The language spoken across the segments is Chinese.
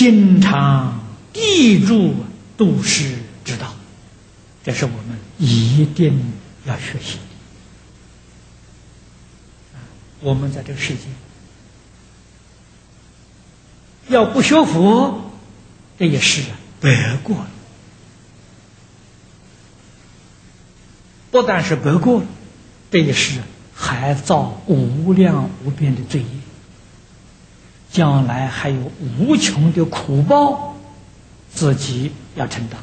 经常地住度师之道，这是我们一定要学习的。我们在这个世界，要不学佛，这也是白过了。不但是白过了，这也是还造无量无边的罪业，将来还有无穷的苦报，自己要承担。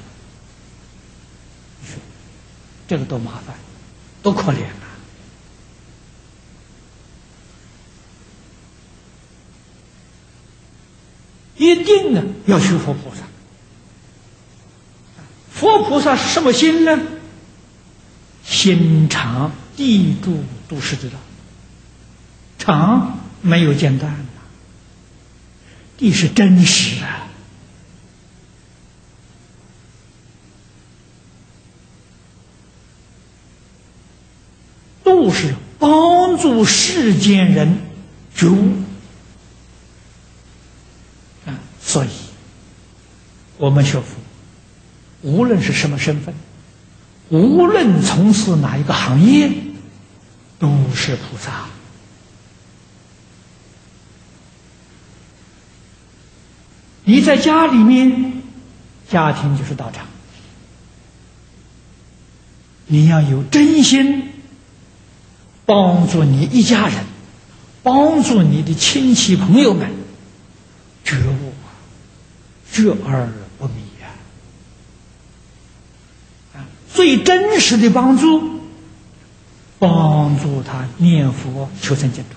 这个多麻烦，多可怜啊！一定呢要学佛菩萨。佛菩萨是什么心呢？心常地住都是之道。常没有间断地是真实啊。度是帮助世间人觉悟。所以，我们学佛，无论是什么身份，无论从事哪一个行业，都是菩萨。你在家里面，家庭就是道场，你要有真心，帮助你一家人，帮助你的亲戚朋友们觉悟。觉而不迷呀！啊，最真实的帮助，帮助他念佛求生净土。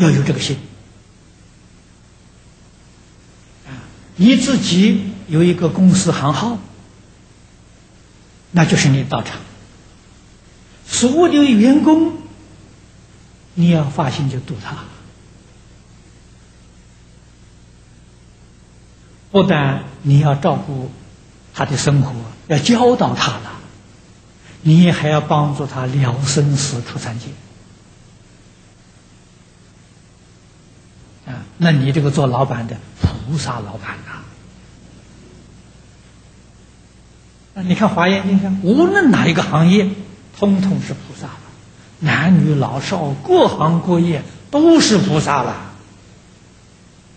要有这个心啊！你自己有一个公司行号，那就是你道场。所有的员工，你要发心就度他，不但你要照顾他的生活，要教导他了，你还要帮助他了生死出三界那你这个做老板的菩萨老板呐，那你看华严经上，无论哪一个行业。通通是菩萨了，男女老少各行各业都是菩萨了。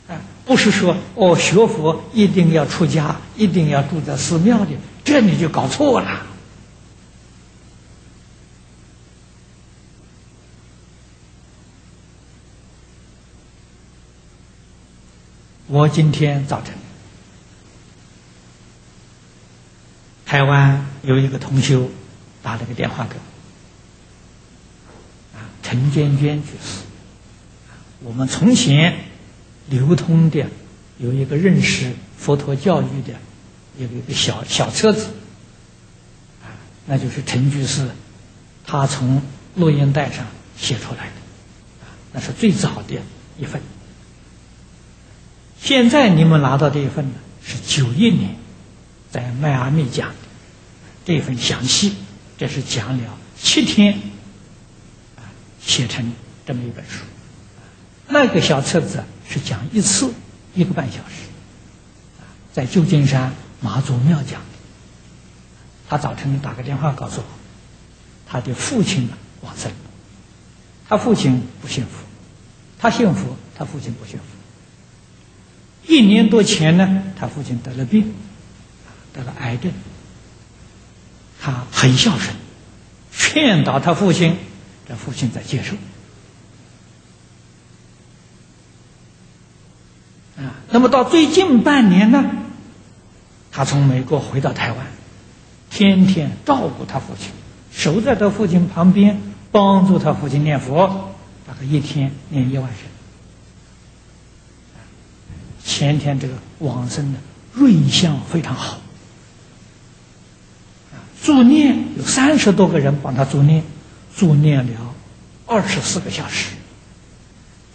啊，不是说哦，学佛一定要出家，一定要住在寺庙里，这你就搞错了。我今天早晨，台湾有一个同修。打了个电话给我，啊，陈娟娟居士，我们从前流通的有一个认识佛陀教育的有一个小小册子，那就是陈居士他从录音带上写出来的，那是最早的一份。现在你们拿到这一份呢，是九一年在迈阿密讲的这份详细。这是讲了七天，写成这么一本书。那个小册子是讲一次一个半小时，在旧金山妈祖庙讲的。他早晨打个电话告诉我，他的父亲呢往生了，他父亲不信佛，他信佛，他父亲不信佛。一年多前呢，他父亲得了病，得了癌症。他很孝顺，劝导他父亲，这父亲在接受。啊，那么到最近半年呢，他从美国回到台湾，天天照顾他父亲，守在他父亲旁边，帮助他父亲念佛，大概一天念一万声。前天这个往生的瑞相非常好。啊助念有三十多个人帮他助念，助念了二十四个小时。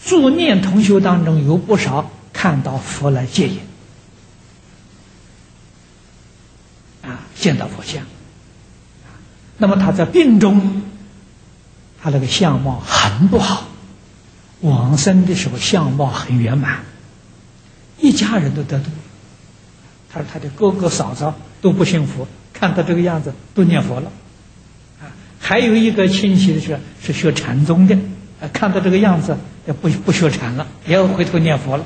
助念同修当中有不少看到佛来接引，啊，见到佛像，那么他在病中，他那个相貌很不好；往生的时候相貌很圆满，一家人都得度。他说他的哥哥嫂嫂都不信佛，看到这个样子都念佛了。啊，还有一个亲戚是是学禅宗的，啊，看到这个样子也不不学禅了，也要回头念佛了，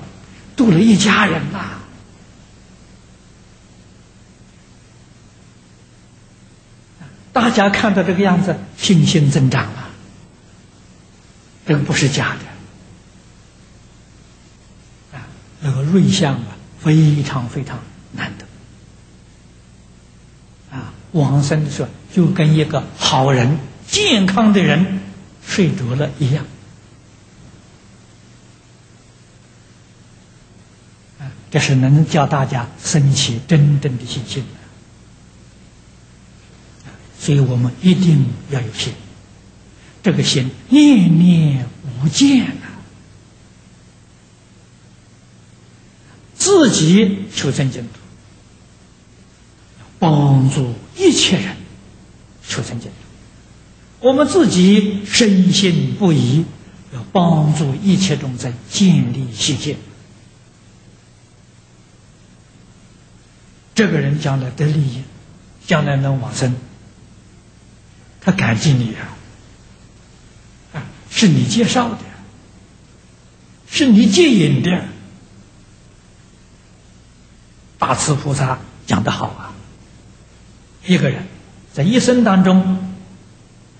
度了一家人呐。大家看到这个样子，信心增长了。这个不是假的，啊，那个瑞相啊，非常非常难得。啊，往生的时候就跟一个好人、健康的人睡着了一样。啊，这是能叫大家升起真正的信心。所以我们一定要有心，这个心念念无间啊，自己求生净土，帮助一切人求生净土。我们自己深信不疑，要帮助一切众生建立信心。这个人将来得利益，将来能往生。他感激你啊！啊，是你介绍的，是你接引的。大慈菩萨讲的好啊！一个人在一生当中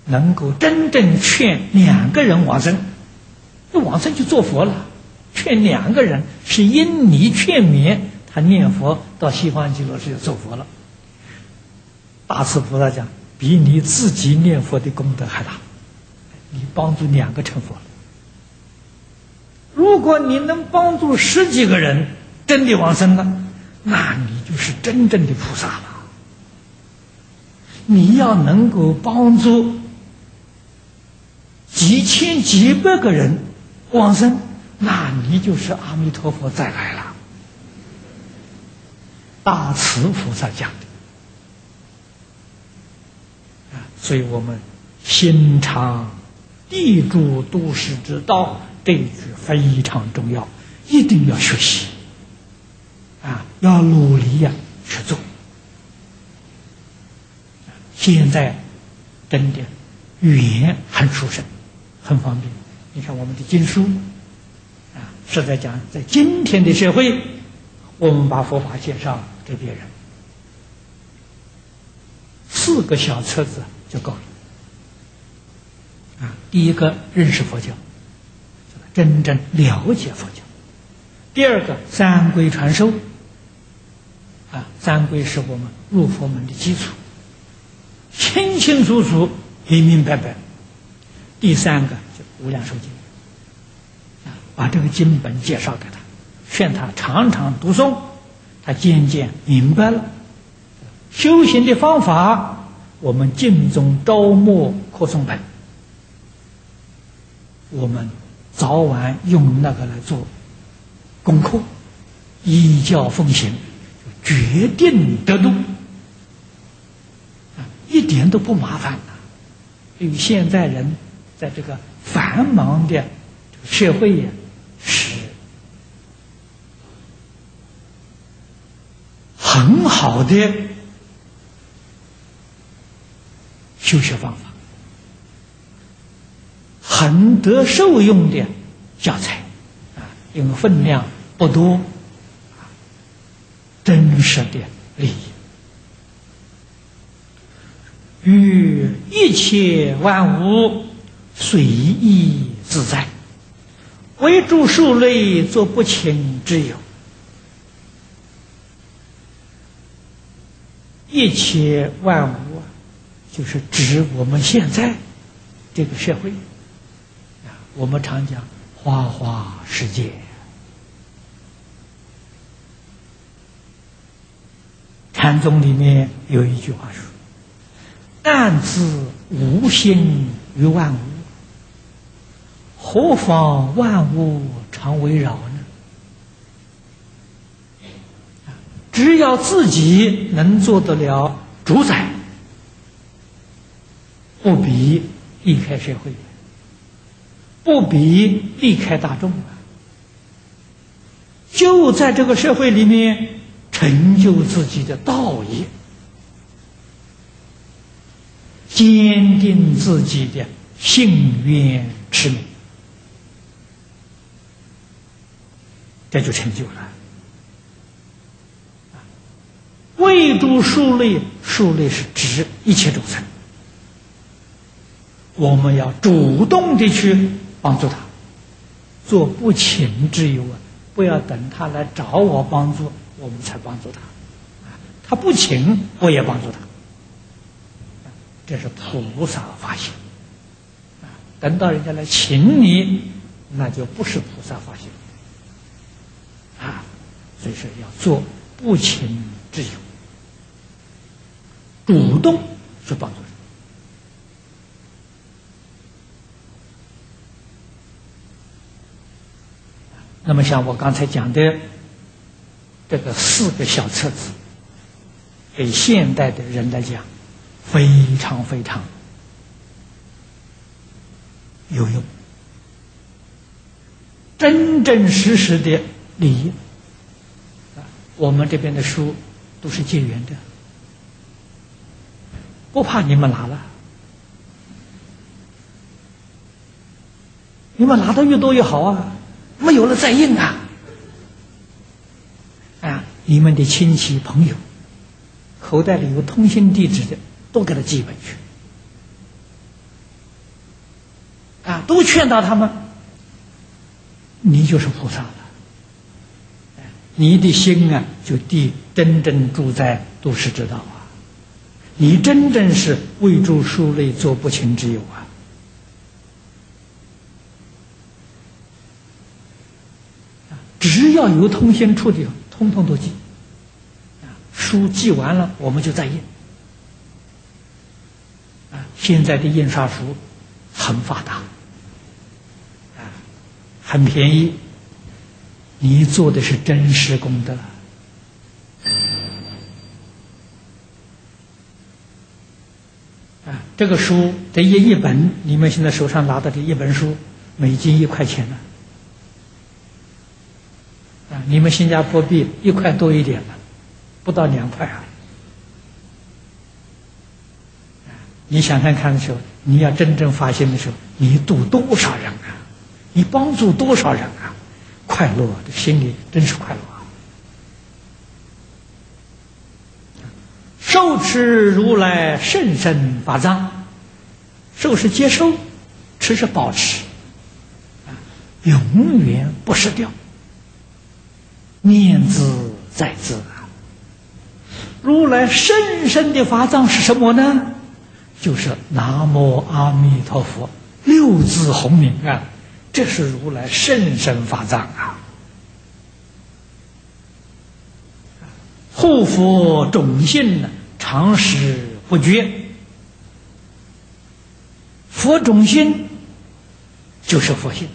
能够真正劝两个人往生，那往生就做佛了。劝两个人是因你劝勉，他念佛到西方极乐世界做佛了。大慈菩萨讲。比你自己念佛的功德还大，你帮助两个成佛了。如果你能帮助十几个人真的往生了，那你就是真正的菩萨了。你要能够帮助几千几百个人往生，那你就是阿弥陀佛再来了。大慈菩萨讲的。所以我们心常地主都市之道这一句非常重要，一定要学习，要努力呀去做。现在真的语言很舒适，很方便。你看我们的经书啊，是在讲在今天的社会，我们把佛法介绍给别人，四个小册子。就够了啊！第一个认识佛教，真正了解佛教；第二个三规传授啊，三规是我们入佛门的基础，清清楚楚、明明白白；第三个就无量寿经啊，把这个经本介绍给他，劝他常常读诵，他渐渐明白了修行的方法。我们敬宗朝暮扩诵本，我们早晚用那个来做功课，依教奉行，决定得度，啊，一点都不麻烦啊！对于现在人在这个繁忙的社会呀，是很好的。修学方法很得受用的教材啊，因为分量不多，真实的利益，与一切万物随意自在，唯诸受类作不清之友，一切万物。就是指我们现在这个社会啊，我们常讲花花世界。禅宗里面有一句话说：“暗自无心于万物，何妨万物常围绕呢？”只要自己能做得了主宰。不比离开社会，不比离开大众啊！就在这个社会里面成就自己的道业，坚定自己的信愿持名，这就成就了。为诸树类，树类是指一切众生。我们要主动的去帮助他，做不请之友啊！不要等他来找我帮助，我们才帮助他。他不请，我也帮助他。这是菩萨发心。等到人家来请你，那就不是菩萨发心。啊，所以说要做不请之友，主动去帮助人。那么，像我刚才讲的这个四个小册子，给现代的人来讲，非常非常有用，真真实实的利益。我们这边的书都是借缘的，不怕你们拿了，你们拿的越多越好啊。没有了再印啊！你们的亲戚朋友，口袋里有通信地址的，都给他寄回去。啊，都劝导他们，你就是菩萨了。你的心啊，就地真正住在都市之道啊！你真正是为诸书类做不情之友啊！只要有通信处的，通通都记。啊，书记完了，我们就再印。啊，现在的印刷术很发达，啊，很便宜。你做的是真实功德。啊，这个书得印一本，你们现在手上拿的这一本书，每斤一块钱呢。你们新加坡币一块多一点了，不到两块啊！你想想看的时候，你要真正发现的时候，你度多少人啊？你帮助多少人啊？快乐，这心里真是快乐啊！受持如来甚深法藏，受是接受，持是保持，永远不失掉。念兹在兹啊！如来甚深的法藏是什么呢？就是南无阿弥陀佛六字洪名啊！这是如来甚深法藏啊！护佛种性呢，常时不绝。佛种性就是佛性，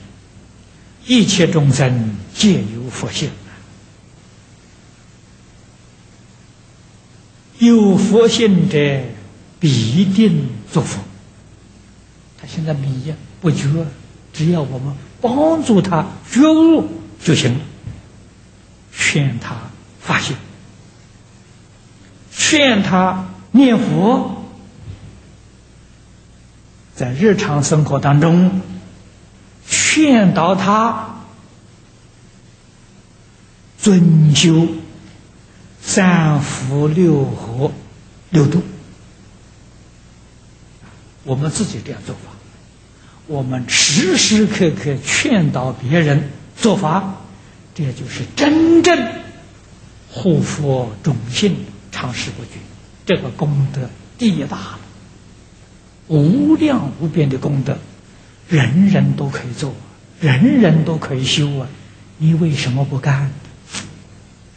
一切众生皆有佛性。有佛性者必定作佛。他现在迷呀，不觉，只要我们帮助他觉悟就行了。劝他发心，劝他念佛，在日常生活当中劝导他遵修。三福六和六度，我们自己这样做法，我们时时刻刻劝导别人做法，这就是真正护佛种性、长世不绝，这个功德地大了，无量无边的功德，人人都可以做，人人都可以修啊！你为什么不干？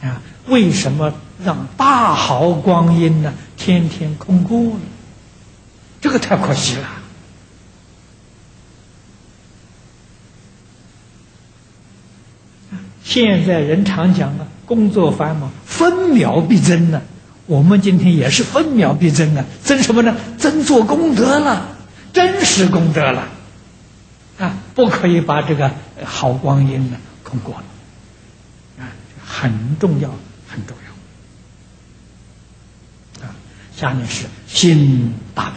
啊？为什么让大好光阴呢？天天空过呢？这个太可惜了。现在人常讲啊，工作繁忙，分秒必争呢。我们今天也是分秒必争啊，争什么呢？争做功德了。真实功德了，啊，不可以把这个好光阴呢空过了，啊，很重要，很重要，啊，下面是心大悲，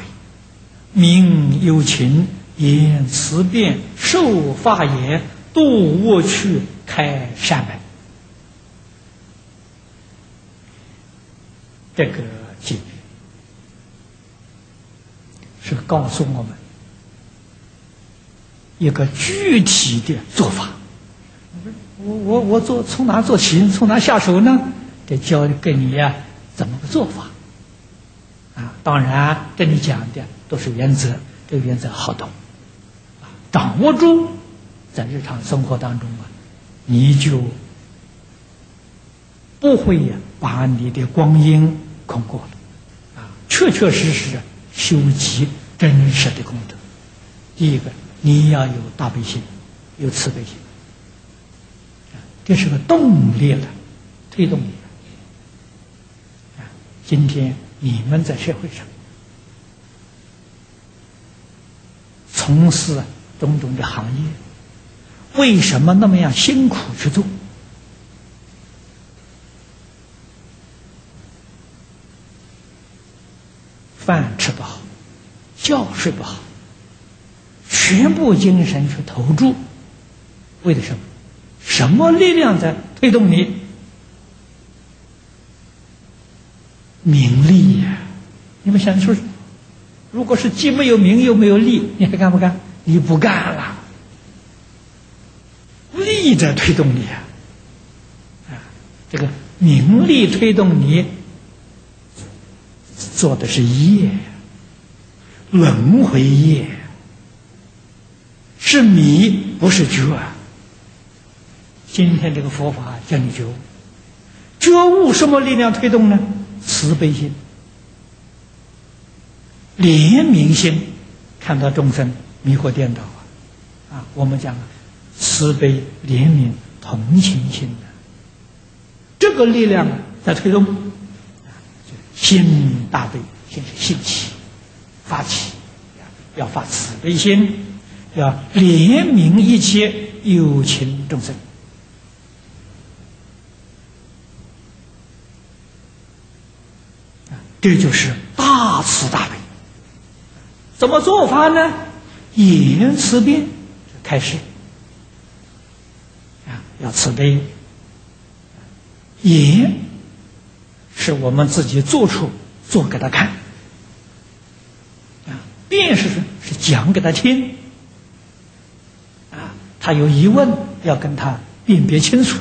明有情，言辞变，受法言，度恶趣，开善门，这个经。是告诉我们一个具体的做法。我我我做从哪做起，从哪下手呢？得教给你呀，怎么个做法？啊，当然这里讲的都是原则，这个原则好懂，啊，掌握住，在日常生活当中啊，你就不会把你的光阴空过了，啊，确确实实。修集真实的功德。第一个，你要有大悲心，有慈悲心，这是个动力的推动力。今天你们在社会上从事种种的行业，为什么那么样辛苦去做？饭吃不好，觉睡不好，全部精神去投注，为了什么？什么力量在推动你？名利呀！你们想说，如果是既没有名又没有利，你还干不干？你不干了。利在推动你啊！啊，这个名利推动你。做的是业，轮回业，是迷不是觉。今天这个佛法叫你觉悟，觉悟什么力量推动呢？慈悲心、怜悯心，看到众生迷惑颠倒啊，啊，我们讲慈悲、怜悯、同情心的这个力量在推动。心大悲，心是兴起，发起，要发慈悲心，要怜悯一切有情众生，这就是大慈大悲。怎么做法呢？言慈悲，开始啊，要慈悲，言。是我们自己做出做给他看，啊，辩是是讲给他听，啊，他有疑问要跟他辨别清楚，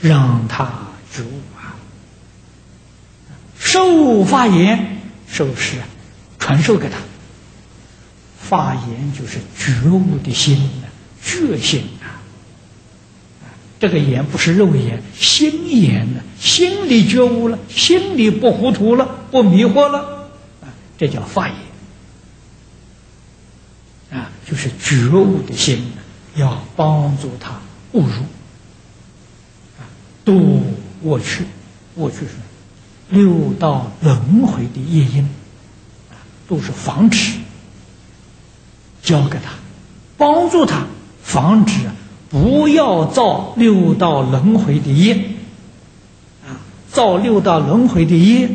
让他觉悟。授发言，授是传授给他，发言就是觉悟的心觉心啊。这个眼不是肉眼，心眼呢？心里觉悟了，心里不糊涂了，不迷惑了，啊，这叫发言。啊，就是觉悟的心，要帮助他悟入，啊，度过去，过去是六道轮回的业因，都是防止，教给他，帮助他防止。不要造六道轮回的业，啊，造六道轮回的业，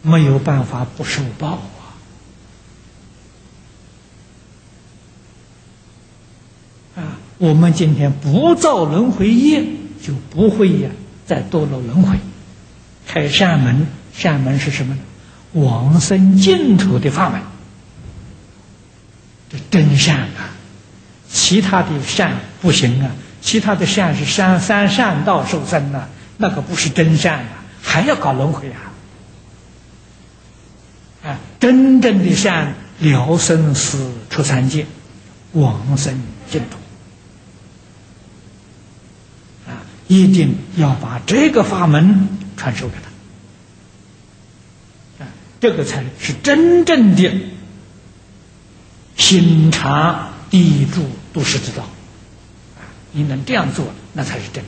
没有办法不受报啊！啊，我们今天不造轮回业，就不会呀再堕落轮回。开善门，善门是什么呢？往生净土的法门，这真善啊！其他的善不行啊，其他的善是三三善道受生呐，那可不是真善啊，还要搞轮回啊！啊，真正的善了生死出三界，往生净土啊，一定要把这个法门传授给他啊，这个才是真正的心肠。地住都是之道，啊，你能这样做，那才是真。